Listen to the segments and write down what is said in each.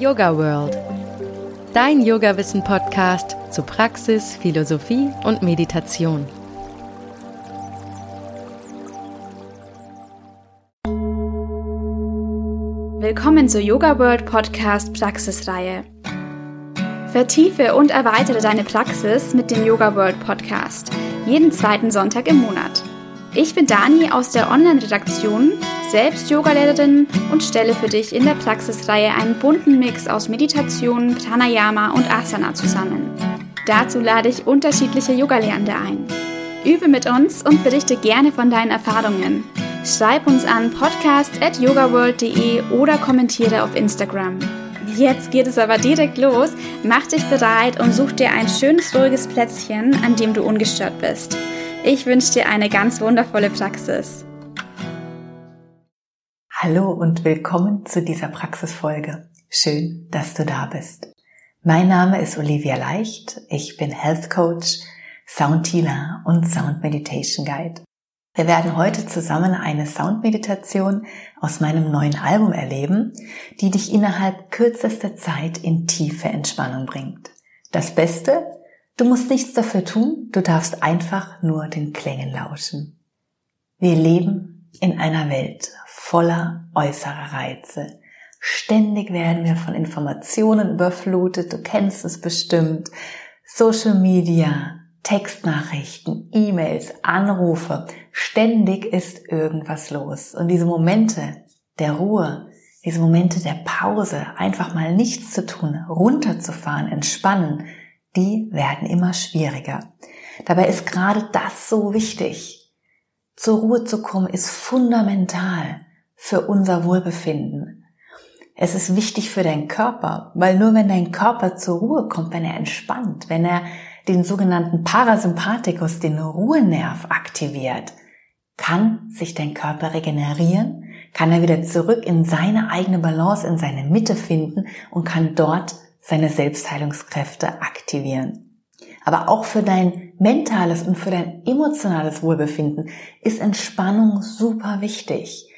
Yoga World. Dein Yoga-Wissen-Podcast zu Praxis, Philosophie und Meditation. Willkommen zur Yoga World Podcast Praxisreihe. Vertiefe und erweitere deine Praxis mit dem Yoga World Podcast. Jeden zweiten Sonntag im Monat. Ich bin Dani aus der Online-Redaktion, selbst Yogalehrerin und stelle für dich in der Praxisreihe einen bunten Mix aus Meditation, Pranayama und Asana zusammen. Dazu lade ich unterschiedliche Yogalehrende ein. Übe mit uns und berichte gerne von deinen Erfahrungen. Schreib uns an podcast.yogaworld.de oder kommentiere auf Instagram. Jetzt geht es aber direkt los. Mach dich bereit und such dir ein schönes, ruhiges Plätzchen, an dem du ungestört bist. Ich wünsche dir eine ganz wundervolle Praxis. Hallo und willkommen zu dieser Praxisfolge. Schön, dass du da bist. Mein Name ist Olivia Leicht. Ich bin Health Coach, Sound Healer und Sound Meditation Guide. Wir werden heute zusammen eine Soundmeditation aus meinem neuen Album erleben, die dich innerhalb kürzester Zeit in tiefe Entspannung bringt. Das Beste, Du musst nichts dafür tun, du darfst einfach nur den Klängen lauschen. Wir leben in einer Welt voller äußerer Reize. Ständig werden wir von Informationen überflutet, du kennst es bestimmt. Social Media, Textnachrichten, E-Mails, Anrufe, ständig ist irgendwas los. Und diese Momente der Ruhe, diese Momente der Pause, einfach mal nichts zu tun, runterzufahren, entspannen, die werden immer schwieriger. Dabei ist gerade das so wichtig. Zur Ruhe zu kommen ist fundamental für unser Wohlbefinden. Es ist wichtig für deinen Körper, weil nur wenn dein Körper zur Ruhe kommt, wenn er entspannt, wenn er den sogenannten Parasympathikus, den Ruhenerv aktiviert, kann sich dein Körper regenerieren, kann er wieder zurück in seine eigene Balance, in seine Mitte finden und kann dort seine Selbstheilungskräfte aktivieren. Aber auch für dein mentales und für dein emotionales Wohlbefinden ist Entspannung super wichtig.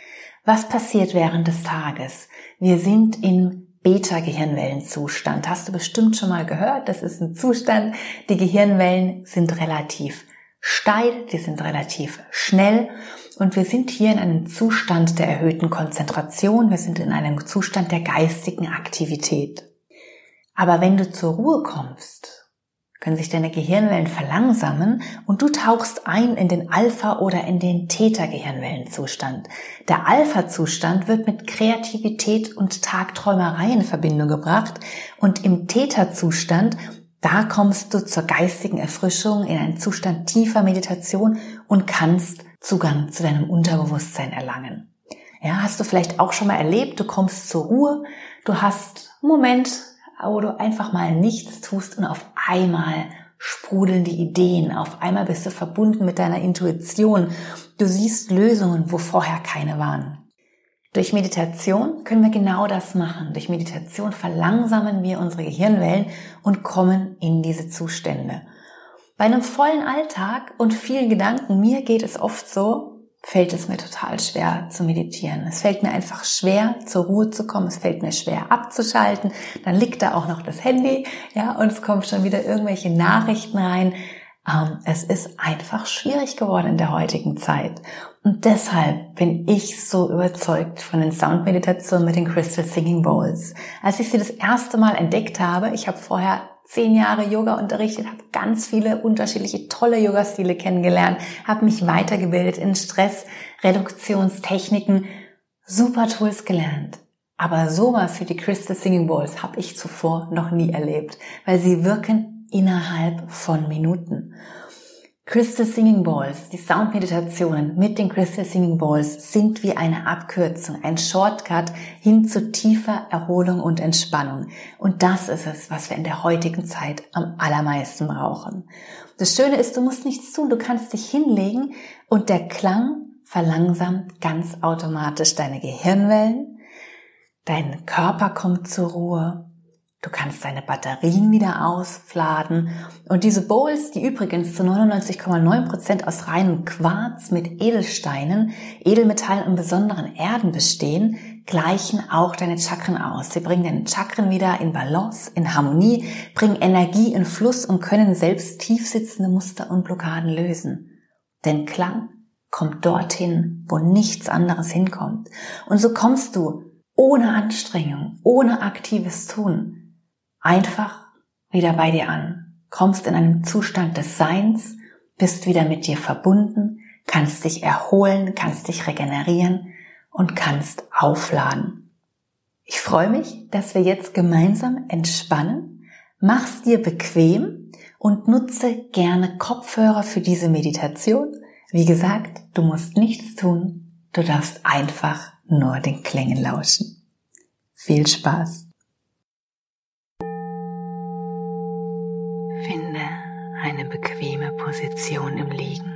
Was passiert während des Tages? Wir sind im Beta-Gehirnwellenzustand. Hast du bestimmt schon mal gehört? Das ist ein Zustand. Die Gehirnwellen sind relativ steil, die sind relativ schnell und wir sind hier in einem Zustand der erhöhten Konzentration. Wir sind in einem Zustand der geistigen Aktivität. Aber wenn du zur Ruhe kommst, können sich deine Gehirnwellen verlangsamen und du tauchst ein in den Alpha- oder in den Theta-Gehirnwellenzustand. Der Alpha-Zustand wird mit Kreativität und Tagträumerei in Verbindung gebracht und im Theta-Zustand da kommst du zur geistigen Erfrischung in einen Zustand tiefer Meditation und kannst Zugang zu deinem Unterbewusstsein erlangen. Ja, hast du vielleicht auch schon mal erlebt, du kommst zur Ruhe, du hast Moment wo du einfach mal nichts tust und auf einmal sprudeln die Ideen. Auf einmal bist du verbunden mit deiner Intuition. Du siehst Lösungen, wo vorher keine waren. Durch Meditation können wir genau das machen. Durch Meditation verlangsamen wir unsere Gehirnwellen und kommen in diese Zustände. Bei einem vollen Alltag und vielen Gedanken, mir geht es oft so, fällt es mir total schwer zu meditieren. Es fällt mir einfach schwer, zur Ruhe zu kommen. Es fällt mir schwer abzuschalten. Dann liegt da auch noch das Handy, ja, und es kommen schon wieder irgendwelche Nachrichten rein. Ähm, es ist einfach schwierig geworden in der heutigen Zeit. Und deshalb bin ich so überzeugt von den Soundmeditationen mit den Crystal Singing Bowls. Als ich sie das erste Mal entdeckt habe, ich habe vorher zehn Jahre Yoga unterrichtet, habe ganz viele unterschiedliche tolle Yoga-Stile kennengelernt, habe mich weitergebildet in Stressreduktionstechniken, super Tools gelernt. Aber sowas wie die Crystal Singing Bowls habe ich zuvor noch nie erlebt, weil sie wirken innerhalb von Minuten. Crystal Singing Balls, die Soundmeditationen mit den Crystal Singing Balls sind wie eine Abkürzung, ein Shortcut hin zu tiefer Erholung und Entspannung. Und das ist es, was wir in der heutigen Zeit am allermeisten brauchen. Das Schöne ist, du musst nichts tun, du kannst dich hinlegen und der Klang verlangsamt ganz automatisch deine Gehirnwellen, dein Körper kommt zur Ruhe, Du kannst deine Batterien wieder aufladen. Und diese Bowls, die übrigens zu 99,9 Prozent aus reinem Quarz mit Edelsteinen, Edelmetallen und besonderen Erden bestehen, gleichen auch deine Chakren aus. Sie bringen deine Chakren wieder in Balance, in Harmonie, bringen Energie in Fluss und können selbst tiefsitzende Muster und Blockaden lösen. Denn Klang kommt dorthin, wo nichts anderes hinkommt. Und so kommst du ohne Anstrengung, ohne aktives Tun einfach wieder bei dir an, kommst in einem Zustand des Seins, bist wieder mit dir verbunden, kannst dich erholen, kannst dich regenerieren und kannst aufladen. Ich freue mich, dass wir jetzt gemeinsam entspannen. Mach's dir bequem und nutze gerne Kopfhörer für diese Meditation. Wie gesagt, du musst nichts tun, du darfst einfach nur den Klängen lauschen. Viel Spaß! Eine bequeme Position im Liegen.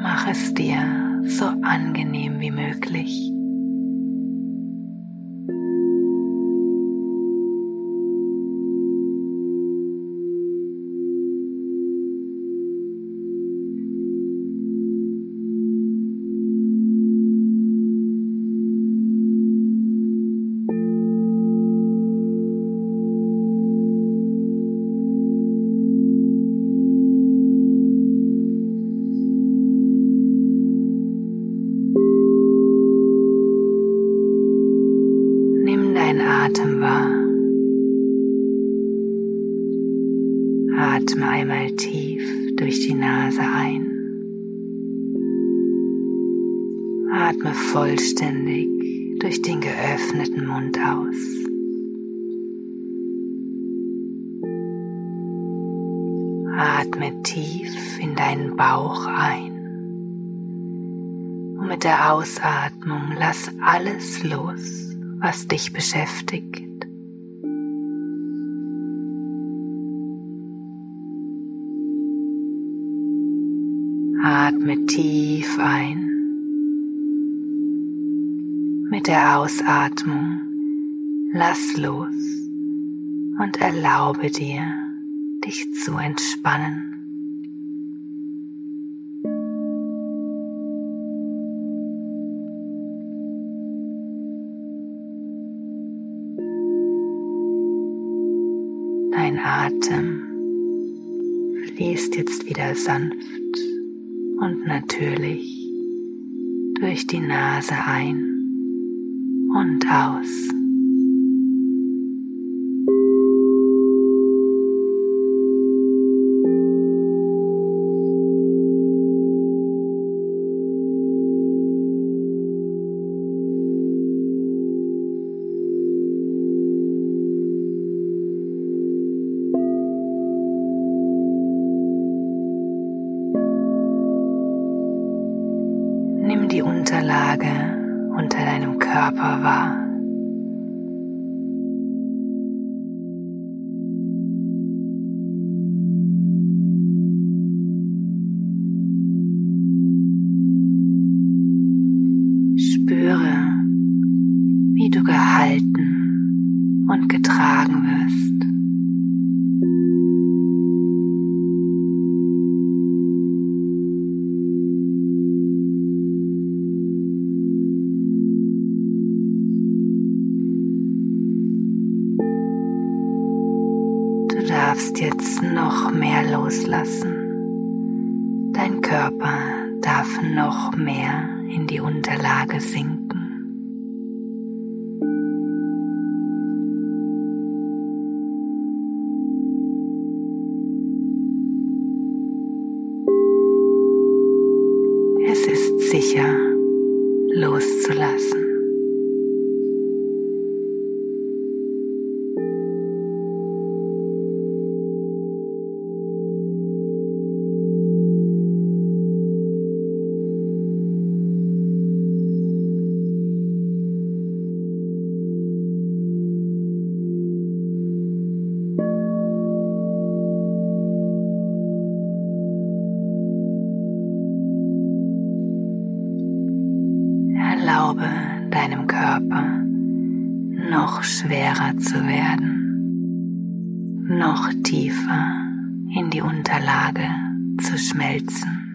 Mach es dir so angenehm wie möglich. Atme tief in deinen Bauch ein. Und mit der Ausatmung lass alles los was dich beschäftigt. Atme tief ein. Mit der Ausatmung lass los und erlaube dir, dich zu entspannen. Atem fließt jetzt wieder sanft und natürlich durch die Nase ein und aus. Darfst jetzt noch mehr loslassen. Dein Körper darf noch mehr in die Unterlage sinken. Schwerer zu werden, noch tiefer in die Unterlage zu schmelzen.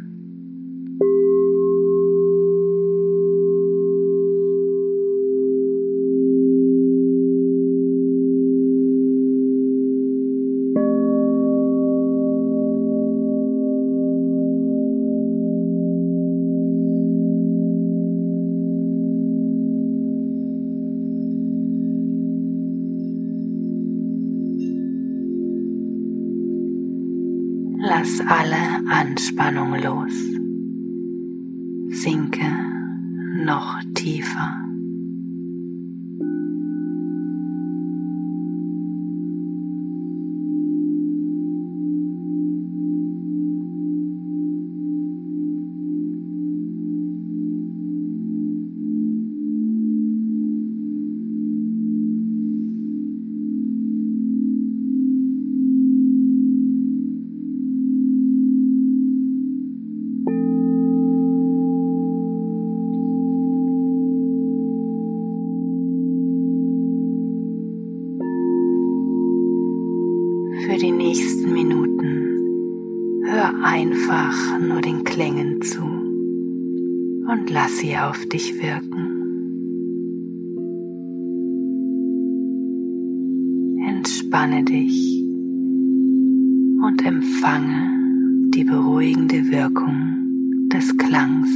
Lass alle Anspannung los. Sinke noch tiefer. Und lass sie auf dich wirken. Entspanne dich und empfange die beruhigende Wirkung des Klangs.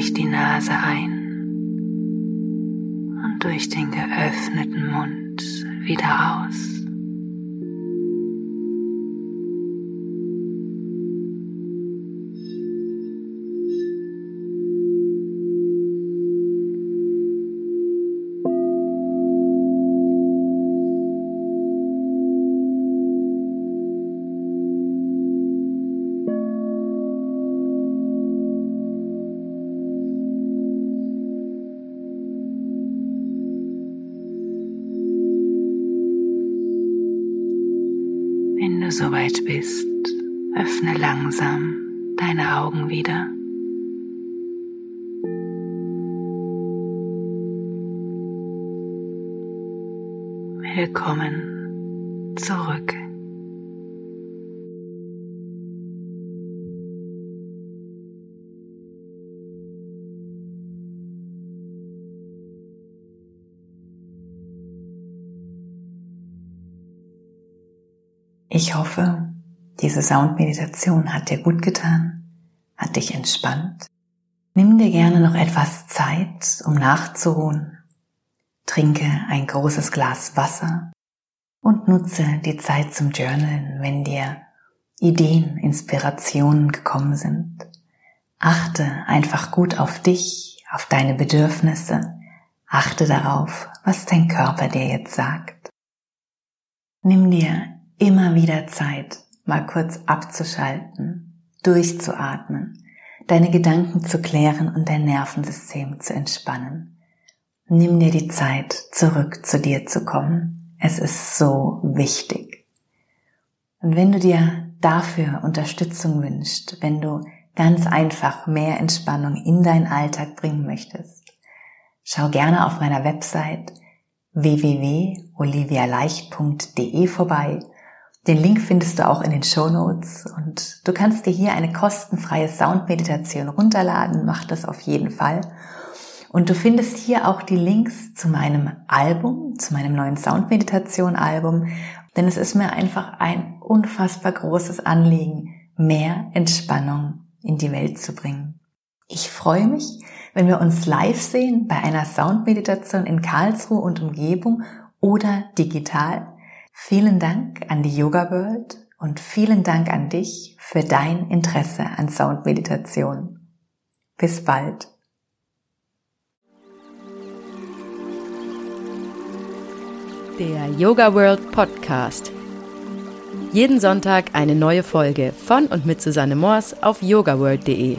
Durch die Nase ein und durch den geöffneten Mund wieder soweit bist, öffne langsam deine Augen wieder. Willkommen Ich hoffe, diese Soundmeditation hat dir gut getan, hat dich entspannt. Nimm dir gerne noch etwas Zeit, um nachzuruhen. Trinke ein großes Glas Wasser und nutze die Zeit zum Journalen, wenn dir Ideen, Inspirationen gekommen sind. Achte einfach gut auf dich, auf deine Bedürfnisse. Achte darauf, was dein Körper dir jetzt sagt. Nimm dir immer wieder Zeit, mal kurz abzuschalten, durchzuatmen, deine Gedanken zu klären und dein Nervensystem zu entspannen. Nimm dir die Zeit, zurück zu dir zu kommen. Es ist so wichtig. Und wenn du dir dafür Unterstützung wünschst, wenn du ganz einfach mehr Entspannung in deinen Alltag bringen möchtest, schau gerne auf meiner Website www.olivialeicht.de vorbei den Link findest du auch in den Show Notes und du kannst dir hier eine kostenfreie Soundmeditation runterladen. Mach das auf jeden Fall. Und du findest hier auch die Links zu meinem Album, zu meinem neuen Soundmeditation-Album, denn es ist mir einfach ein unfassbar großes Anliegen, mehr Entspannung in die Welt zu bringen. Ich freue mich, wenn wir uns live sehen bei einer Soundmeditation in Karlsruhe und Umgebung oder digital. Vielen Dank an die Yoga World und vielen Dank an dich für dein Interesse an Soundmeditation. Bis bald. Der Yoga World Podcast. Jeden Sonntag eine neue Folge von und mit Susanne Moors auf yogaworld.de.